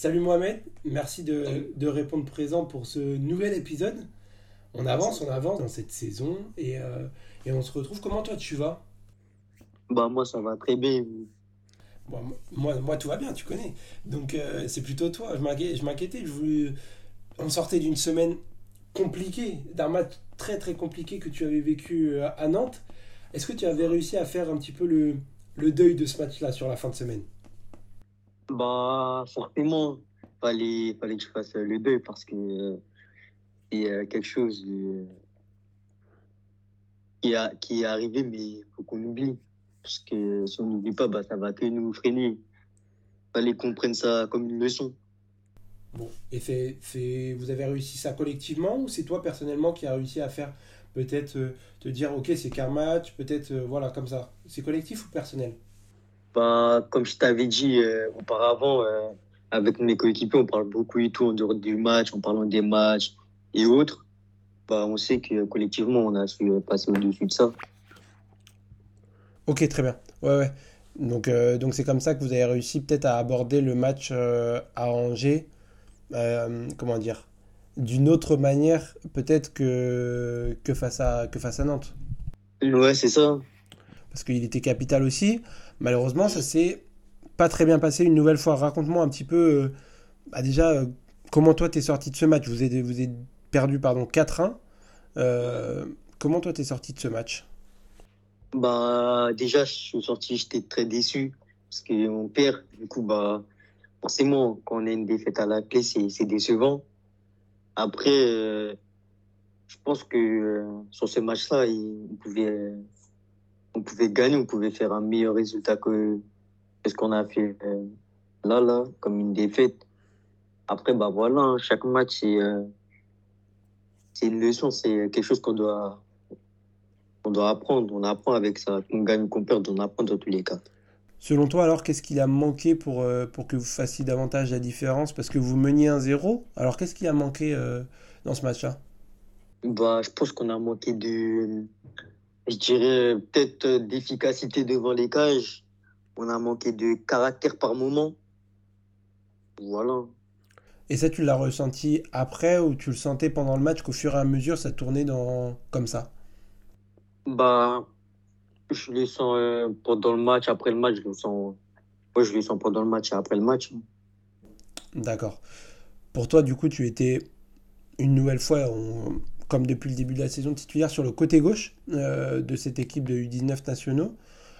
Salut Mohamed, merci de, de, répondre présent pour ce nouvel épisode. On avance, on avance dans cette saison et, euh, et on se retrouve. Comment toi tu vas? Bah moi ça va très bien. moi, moi tout va bien, tu connais. Donc euh, c'est plutôt toi. Je m'inquiétais. Je voulais... On sortait d'une semaine compliquée, d'un match très très compliqué que tu avais vécu euh, à Nantes. Est-ce que tu avais réussi à faire un petit peu le, le deuil de ce match-là sur la fin de semaine? Bah, forcément, fallait, fallait que je fasse le deuil parce que c'est euh, quelque chose euh, qui, a, qui est arrivé, mais il faut qu'on oublie. Parce que si on n'oublie pas, bah, ça va que nous freiner. Fallait qu'on prenne ça comme une leçon. Bon, et c'est, vous avez réussi ça collectivement ou c'est toi personnellement qui a réussi à faire peut-être euh, te dire ok c'est qu'un match, peut-être voilà comme ça. C'est collectif ou personnel? Bah, Comme je t'avais dit auparavant, avec mes coéquipiers on parle beaucoup et tout en dehors du match, en parlant des matchs, et autres, bah, on sait que collectivement, on a su passer au-dessus de ça. Ok, très bien. Ouais, ouais. Donc, euh, donc c'est comme ça que vous avez réussi peut-être à aborder le match euh, à Angers, euh, comment dire, d'une autre manière peut-être que, que, face à, que face à Nantes. Ouais, c'est ça. Parce qu'il était capital aussi. Malheureusement, ça s'est pas très bien passé une nouvelle fois. Raconte-moi un petit peu, bah déjà, comment toi t'es sorti de ce match? Vous êtes, perdu pardon 4-1. Euh, comment toi t'es sorti de ce match? Bah déjà je suis sorti, j'étais très déçu parce qu'on perd. Du coup bah forcément quand on a une défaite à la clé c'est décevant. Après euh, je pense que euh, sur ce match-là on pouvait on pouvait gagner, on pouvait faire un meilleur résultat que, ce qu'on a fait là là comme une défaite. Après bah voilà hein, chaque match c'est c'est une leçon, c'est quelque chose qu'on doit, on doit apprendre. On apprend avec ça. Qu'on gagne, qu'on perde, on apprend dans tous les cas. Selon toi, alors, qu'est-ce qu'il a manqué pour, euh, pour que vous fassiez davantage la différence? Parce que vous meniez un zéro. Alors, qu'est-ce qui a manqué euh, dans ce match-là? Bah, Je pense qu'on a manqué de, je dirais, peut-être d'efficacité devant les cages. On a manqué de caractère par moment. Voilà. Et ça, tu l'as ressenti après ou tu le sentais pendant le match qu'au fur et à mesure, ça tournait dans... comme ça? Bah, je le sens euh, pendant le match, après le match, je le sens. Moi, je le sens pendant le match et après le match. D'accord. Pour toi, du coup, tu étais une nouvelle fois, comme depuis le début de la saison, titulaire sur le côté gauche euh, de cette équipe de U19 nationaux,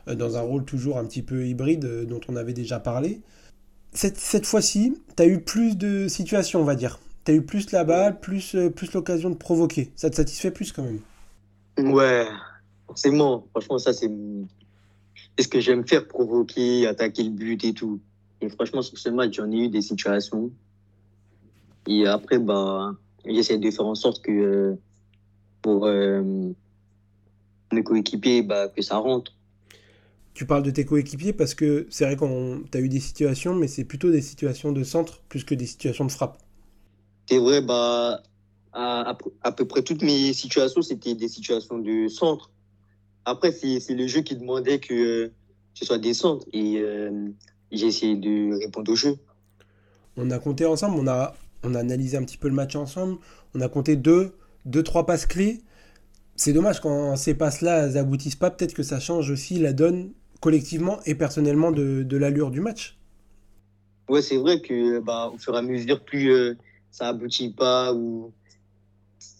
euh, dans un rôle toujours un petit peu hybride dont on avait déjà parlé cette, fois-ci, tu as eu plus de situations, on va dire. Tu as eu plus la balle, plus, euh, plus l'occasion de provoquer. Ça te satisfait plus quand même? Ouais, forcément. Franchement, ça, c'est ce que j'aime faire, provoquer, attaquer le but et tout. Et franchement, sur ce match, j'en ai eu des situations. Et après, bah, j'essaie de faire en sorte que euh, pour euh, mes coéquipiers, bah, que ça rentre tu parles de tes coéquipiers parce que c'est vrai qu'on as eu des situations, mais c'est plutôt des situations de centre plus que des situations de frappe. C'est vrai, bah, à, à, peu près toutes mes situations, c'était des situations de centre. Après, c'est le jeu qui demandait que ce soit des centres et euh, j'ai essayé de répondre au jeu. On a compté ensemble, on a, on a analysé un petit peu le match ensemble, on a compté deux, deux trois passes clés. C'est dommage quand ces passes-là n'aboutissent pas, peut-être que ça change aussi la donne collectivement et personnellement de, l'allure du match. Ouais, c'est vrai que bah, au fur et à mesure, plus euh, ça aboutit pas ou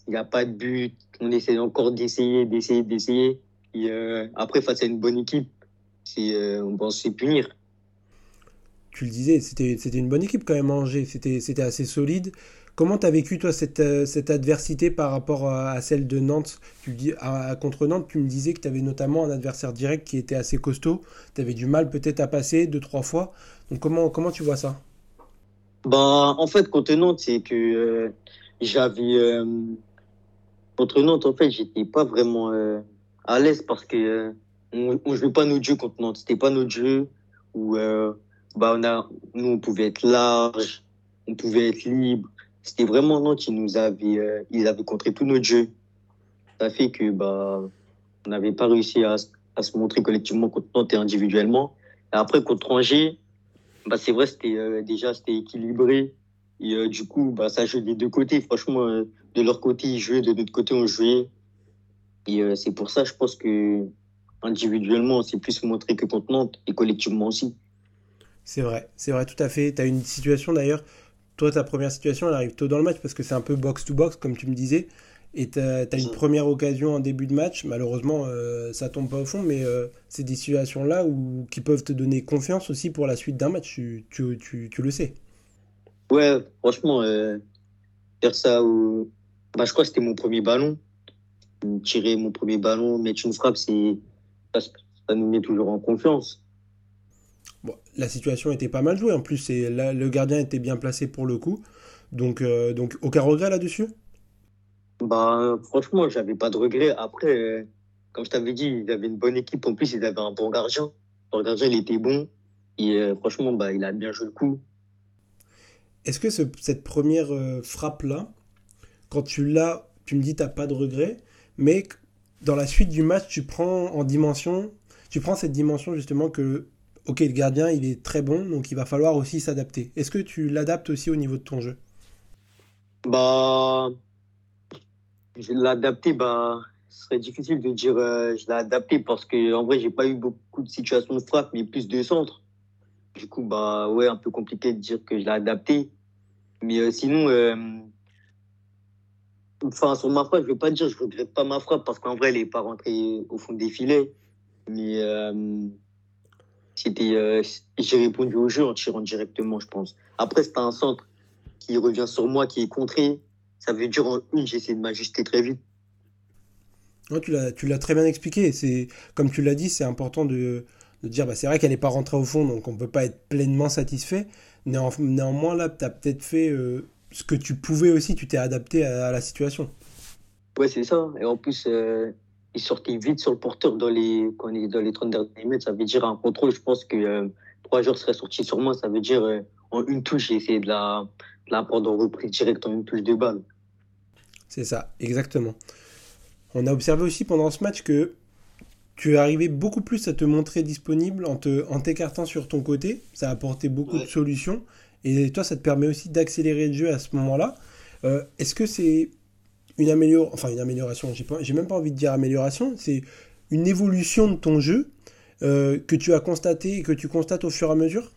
il n'y a pas de but, on essaie encore d'essayer, d'essayer, d'essayer. Euh, après, face à une bonne équipe, euh, on pense se punir. Tu le disais, c'était, une bonne équipe quand même, Angers. C'était, c'était assez solide. Comment tu as vécu, toi, cette, euh, cette, adversité par rapport à, celle de Nantes? Tu dis, à, Contre Nantes, tu me disais que tu avais notamment un adversaire direct qui était assez costaud. Tu avais du mal peut-être à passer deux, trois fois. Donc, comment, comment tu vois ça? Bah, En fait, contre Nantes, c'est que euh, j'avais. Euh, contre Nantes, en fait, j'étais pas vraiment à l'aise parce que on ne jouait pas notre jeu contre Nantes. C'était pas notre jeu où bah, on a, nous, on pouvait être large, on pouvait être libre c'était vraiment Nantes qui nous avait, euh, ils avaient contré tout notre jeu. Ça fait que bah, on n'avait pas réussi à, à, se montrer collectivement contre Nantes et individuellement. Et après, contre Angers, bah, c'est vrai, c'était déjà c'était équilibré. Et du coup, bah, ça joue des deux côtés. Franchement, de leur côté, ils jouaient, de notre côté, on jouait. Et c'est pour ça, je pense que individuellement, c'est plus montré que contre Nantes et collectivement aussi. C'est vrai, c'est vrai, tout à fait. Tu as une situation d'ailleurs, toi, ta première situation, elle arrive tôt dans le match parce que c'est un peu box-to-box, comme tu me disais. Et tu as, une première occasion en début de match. Malheureusement, euh, ça tombe pas au fond, mais euh, c'est des situations-là où, qui peuvent te donner confiance aussi pour la suite d'un match. Tu, tu, tu, tu, le sais. Ouais, franchement, euh, faire ça, bah, je crois que c'était mon premier ballon. Tirer mon premier ballon, mettre une frappe, c'est ça nous met toujours en confiance. Bon, la situation était pas mal jouée. En plus, là, le gardien était bien placé pour le coup. Donc, euh, donc aucun regret là-dessus? Bah, Franchement, j'avais pas de regret. Après, comme je t'avais dit, il avait une bonne équipe. En plus, il avait un bon gardien. Le gardien, il était bon. Et euh, franchement, bah, il a bien joué le coup. Est-ce que cette première euh, frappe-là, quand tu l'as, tu me dis tu n'as pas de regret, mais dans la suite du match, tu prends en dimension, tu prends cette dimension justement que, ok, le gardien, il est très bon, donc il va falloir aussi s'adapter. Est-ce que tu l'adaptes aussi au niveau de ton jeu? Bah, je l'ai adapté, bah, ce serait difficile de dire euh, je l'ai adapté parce que en vrai, j'ai pas eu beaucoup de situations de frappe, mais plus de centre. Du coup, bah, ouais, un peu compliqué de dire que je l'ai adapté. Mais euh, sinon, euh, Enfin, sur ma frappe, je veux pas dire, je regrette pas ma frappe parce qu'en vrai, elle n'est pas rentrée au fond des filets. Mais c'était, euh, j'ai répondu au jeu en tirant directement, je pense. Après, c'est un centre qui revient sur moi, qui est contré. Ça veut dire en une, j'essaie de m'ajuster très vite. tu l'as, tu l'as très bien expliqué. C'est, comme tu l'as dit, c'est important de, de dire, bah, c'est vrai qu'elle n'est pas rentrée au fond, donc on ne peut pas être pleinement satisfait. néanmoins, là, tu as peut-être fait euh, ce que tu pouvais aussi, tu t'es adapté à, la situation. Ouais, c'est ça. Et en plus, euh, il sortait vite sur le porteur dans les, quand est dans les 30 derniers mètres. Ça veut dire un contrôle, je pense que euh, trois joueurs seraient sortis sur moi. Ça veut dire euh, en une touche, j'ai essayé de la, de la prendre en reprise direct en une touche de balle. C'est ça, exactement. On a observé aussi pendant ce match que tu es arrivé beaucoup plus à te montrer disponible en, te, en t'écartant sur ton côté. Ça a apporté beaucoup de solutions. Et toi, ça te permet aussi d'accélérer le jeu à ce moment-là. Euh, est-ce que c'est une amélioration, enfin une amélioration, j'ai, même pas envie de dire amélioration, c'est une évolution de ton jeu euh, que tu as constaté et que tu constates au fur et à mesure?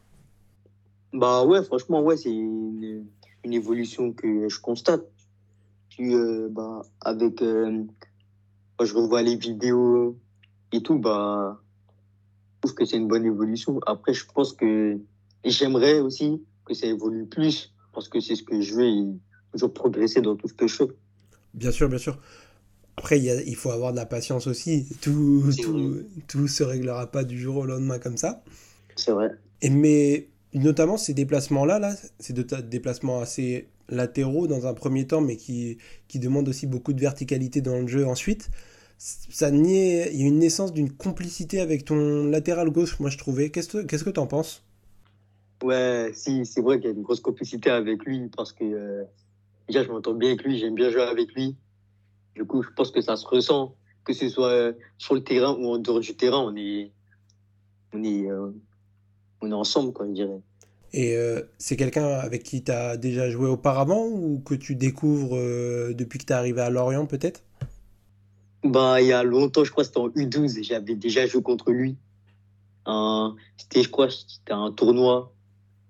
Bah ouais, franchement, ouais, c'est une, évolution que je constate. Euh, bah, avec, quand je revois les vidéos et tout, bah, je trouve que c'est une bonne évolution. Après, je pense que j'aimerais aussi que ça évolue plus, parce que c'est ce que je veux, toujours progresser dans tout ce que je fais. Bien sûr, bien sûr. Après, il, il faut avoir de la patience aussi. Tout, tout, tout, se réglera pas du jour au lendemain comme ça. C'est vrai. Et mais notamment ces déplacements-là, là, c'est déplacements assez latéraux dans un premier temps, mais qui, qui demandent aussi beaucoup de verticalité dans le jeu ensuite. Ça il y a une naissance d'une complicité avec ton latéral gauche, moi je trouvais. Qu'est-ce que tu en penses? Ouais, si, c'est vrai qu'il y a une grosse complicité avec lui parce que euh, déjà, je m'entends bien avec lui, j'aime bien jouer avec lui. Du coup, je pense que ça se ressent, que ce soit euh, sur le terrain ou en dehors du terrain, on est, on est, euh, on est ensemble, quoi, je dirais. Et c'est quelqu'un avec qui tu as déjà joué auparavant ou que tu découvres depuis que tu es arrivé à Lorient, peut-être? Bah, il y a longtemps, je crois, c'était en U12, j'avais déjà joué contre lui. c'était, je crois, c'était un tournoi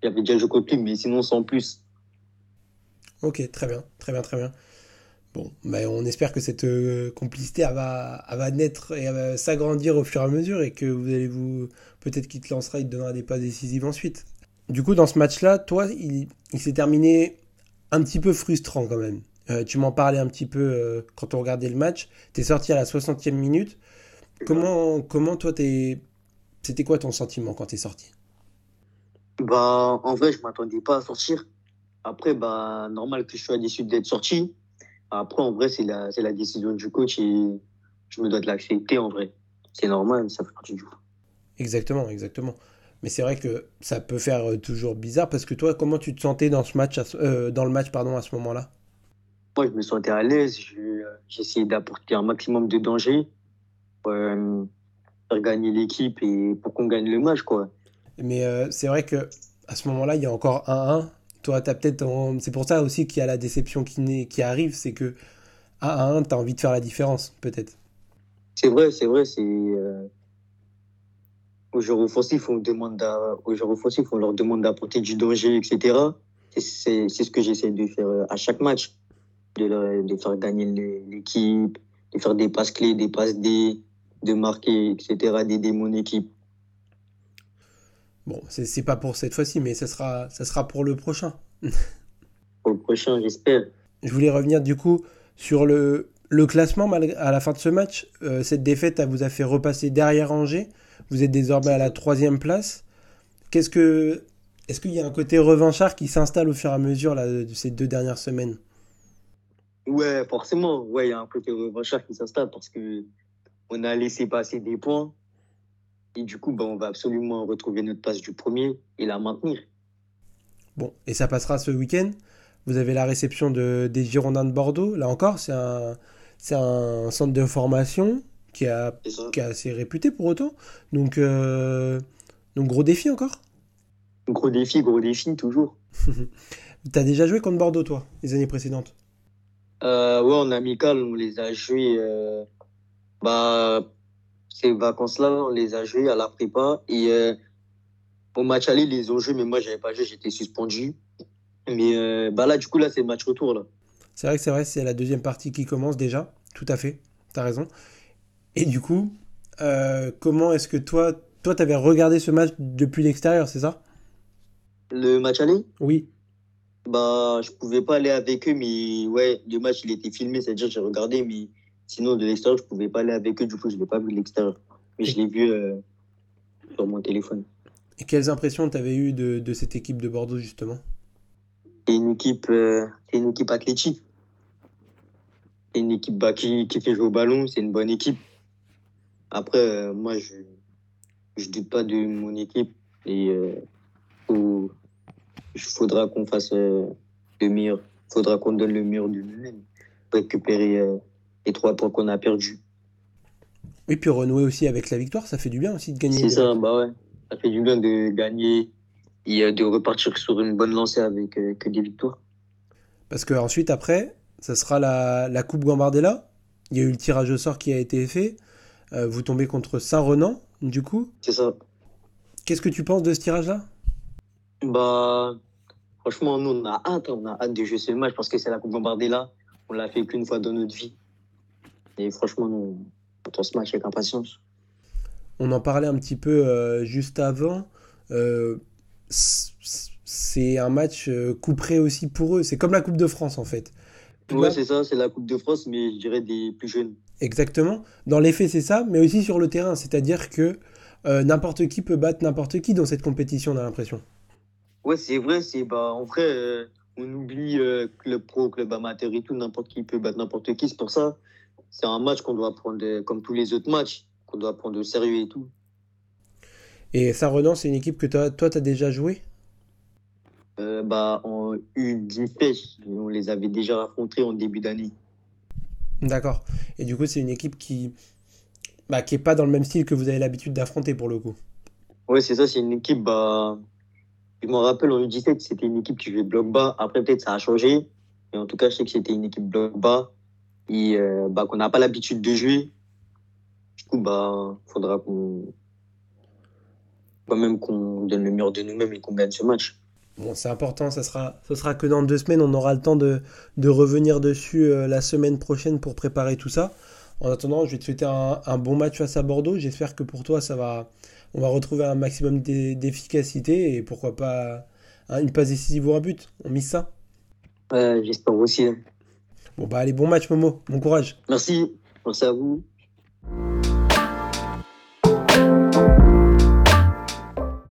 j'avais déjà joué contre lui, mais sinon sans plus. Ok, très bien, très bien, très bien. Bon, mais on espère que cette euh, complicité va, va naître et va s'agrandir au fur et à mesure et que vous allez vous. Peut-être qu'il te lancera, il te donnera des pas décisives ensuite. Du coup, dans ce match-là, toi, il, s'est terminé un petit peu frustrant quand même. Euh, tu m'en parlais un petit peu euh, quand on regardait le match. Tu es sorti à la 60e minute. Comment, comment toi, t'es... c'était quoi ton sentiment quand tu es sorti? Bah, en vrai, je m'attendais pas à sortir. Après, bah, normal que je sois déçu d'être sorti. Après, en vrai, c'est la, la décision du coach et je me dois de l'accepter en vrai. C'est normal, ça fait partie du jeu. Exactement, exactement. Mais c'est vrai que ça peut faire euh, toujours bizarre parce que toi, comment tu te sentais dans, ce match, euh, dans le match pardon, à ce moment-là? Moi, je me sentais à l'aise. J'ai essayé d'apporter un maximum de danger pour faire gagner l'équipe et pour qu'on gagne le match. quoi. Mais euh, c'est vrai que à ce moment-là, il y a encore 1-1. Toi, t'as peut-être. C'est pour ça aussi qu'il y a la déception qui, qui arrive, c'est que à 1-1, tu as envie de faire la différence, peut-être. C'est vrai, c'est vrai. C'est. Euh... Aux joueurs offensifs, on, demande aux joueurs offensifs, on leur demande d'apporter du danger, etc. C'est ce que j'essaie de faire euh, à chaque match. De, de faire gagner l'équipe, de faire des passes clés, des passes D, de marquer, etc., d'aider mon équipe. Bon, c'est pas pour cette fois-ci, mais ça sera, ça sera pour le prochain. pour le prochain, j'espère. Je voulais revenir du coup sur le, le classement à la fin de ce match. Euh, cette défaite elle vous a fait repasser derrière Angers. Vous êtes désormais à la troisième place. Qu'est-ce que, est-ce qu'il y a un côté revanchard qui s'installe au fur et à mesure là, de ces deux dernières semaines? Ouais, forcément. Ouais, il y a un côté revanchard qui s'installe parce que on a laissé passer des points et du coup, bah, on va absolument retrouver notre place du premier et la maintenir. Bon, et ça passera ce week-end. Vous avez la réception de, des Girondins de Bordeaux. Là encore, c'est un, c'est un centre de formation qui, a, qui est assez réputé pour autant. Donc, euh, donc gros défi encore Gros défi, gros défi, toujours. T'as déjà joué contre Bordeaux, toi, les années précédentes? Euh, Ouais, en amical, on les a joués. Euh, bah, ces vacances-là, on les a joués à la prépa. Et euh, au match aller, ils les ont joués, mais moi, j'avais pas joué, j'étais suspendu. Mais euh, bah là, du coup, là, c'est le match retour. là. C'est vrai que c'est vrai, c'est la deuxième partie qui commence déjà. Tout à fait, tu as raison. Et du coup, euh, comment est-ce que toi, toi, tu avais regardé ce match depuis l'extérieur, c'est ça? Le match aller? Oui. Bah, je pouvais pas aller avec eux, mais ouais, le match, il était filmé, c'est-à-dire j'ai regardé, mais Sinon, de l'extérieur, je ne pouvais pas aller avec eux. Du coup, je ne l'ai pas vu de l'extérieur. Mais je l'ai vu euh, sur mon téléphone. Et quelles impressions tu avais eues de, de, cette équipe de Bordeaux, justement? C'est une équipe, euh, une équipe athlétique. C'est une équipe bah, qui, qui, fait jouer au ballon. C'est une bonne équipe. Après, euh, moi, je ne doute pas de mon équipe. Et il faudra qu'on fasse le meilleur. Il faudra qu'on donne le meilleur de nous-mêmes pour récupérer les trois points qu'on a perdus. Et puis renouer aussi avec la victoire, ça fait du bien aussi de gagner. C'est ça, bah ouais. Ça fait du bien de gagner et euh, de repartir sur une bonne lancée avec euh, que des victoires. Parce que ensuite, après, ça sera la, la Coupe Gambardella. Il y a eu le tirage au sort qui a été fait. Euh, vous tombez contre Saint-Renan, du coup. C'est ça. Qu'est-ce que tu penses de ce tirage-là? Bah, franchement, nous, on a hâte. On a hâte de jouer ce match parce que c'est la Coupe Gambardella. On l'a fait qu'une fois dans notre vie. Et franchement, on attend ce match avec impatience. On en parlait un petit peu euh, juste avant. Euh, c'est un match euh, couperé aussi pour eux. C'est comme la Coupe de France en fait. Ouais, c'est ça, c'est la Coupe de France, mais je dirais des plus jeunes. Exactement. Dans les faits, c'est ça, mais aussi sur le terrain. C'est-à-dire que n'importe qui peut battre n'importe qui dans cette compétition, on a l'impression. Ouais, c'est vrai. C'est bah, en vrai, on oublie club pro, club amateur et tout. N'importe qui peut battre n'importe qui. C'est pour ça c'est un match qu'on doit prendre comme tous les autres matchs, qu'on doit prendre au sérieux et tout. Et Saint-Renan, c'est une équipe que toi, tu as déjà joué euh, bah, En U17, on les avait déjà rencontrés en début d'année. D'accord. Et du coup, c'est une équipe qui bah, qui n'est pas dans le même style que vous avez l'habitude d'affronter pour le coup. Oui, c'est ça, c'est une équipe. Bah... Je me rappelle en U17, c'était une équipe qui jouait bloc bas. Après, peut-être ça a changé. Mais en tout cas, je sais que c'était une équipe bloc bas et euh, bah, qu'on n'a pas l'habitude de jouer. Du coup, bah, faudra qu'on même qu'on donne le meilleur de nous-mêmes et qu'on gagne ce match. Bon, c'est important, ça sera, ce sera que dans deux semaines, on aura le temps de, de revenir dessus euh, la semaine prochaine pour préparer tout ça. En attendant, je vais te souhaiter un, un bon match face à Bordeaux. J'espère que pour toi, ça va, on va retrouver un maximum d'efficacité et pourquoi pas une passe décisive ou un but. On mise ça? J'espère aussi. Bon, bah allez, bon match, Momo. Bon courage. Merci. Merci à vous.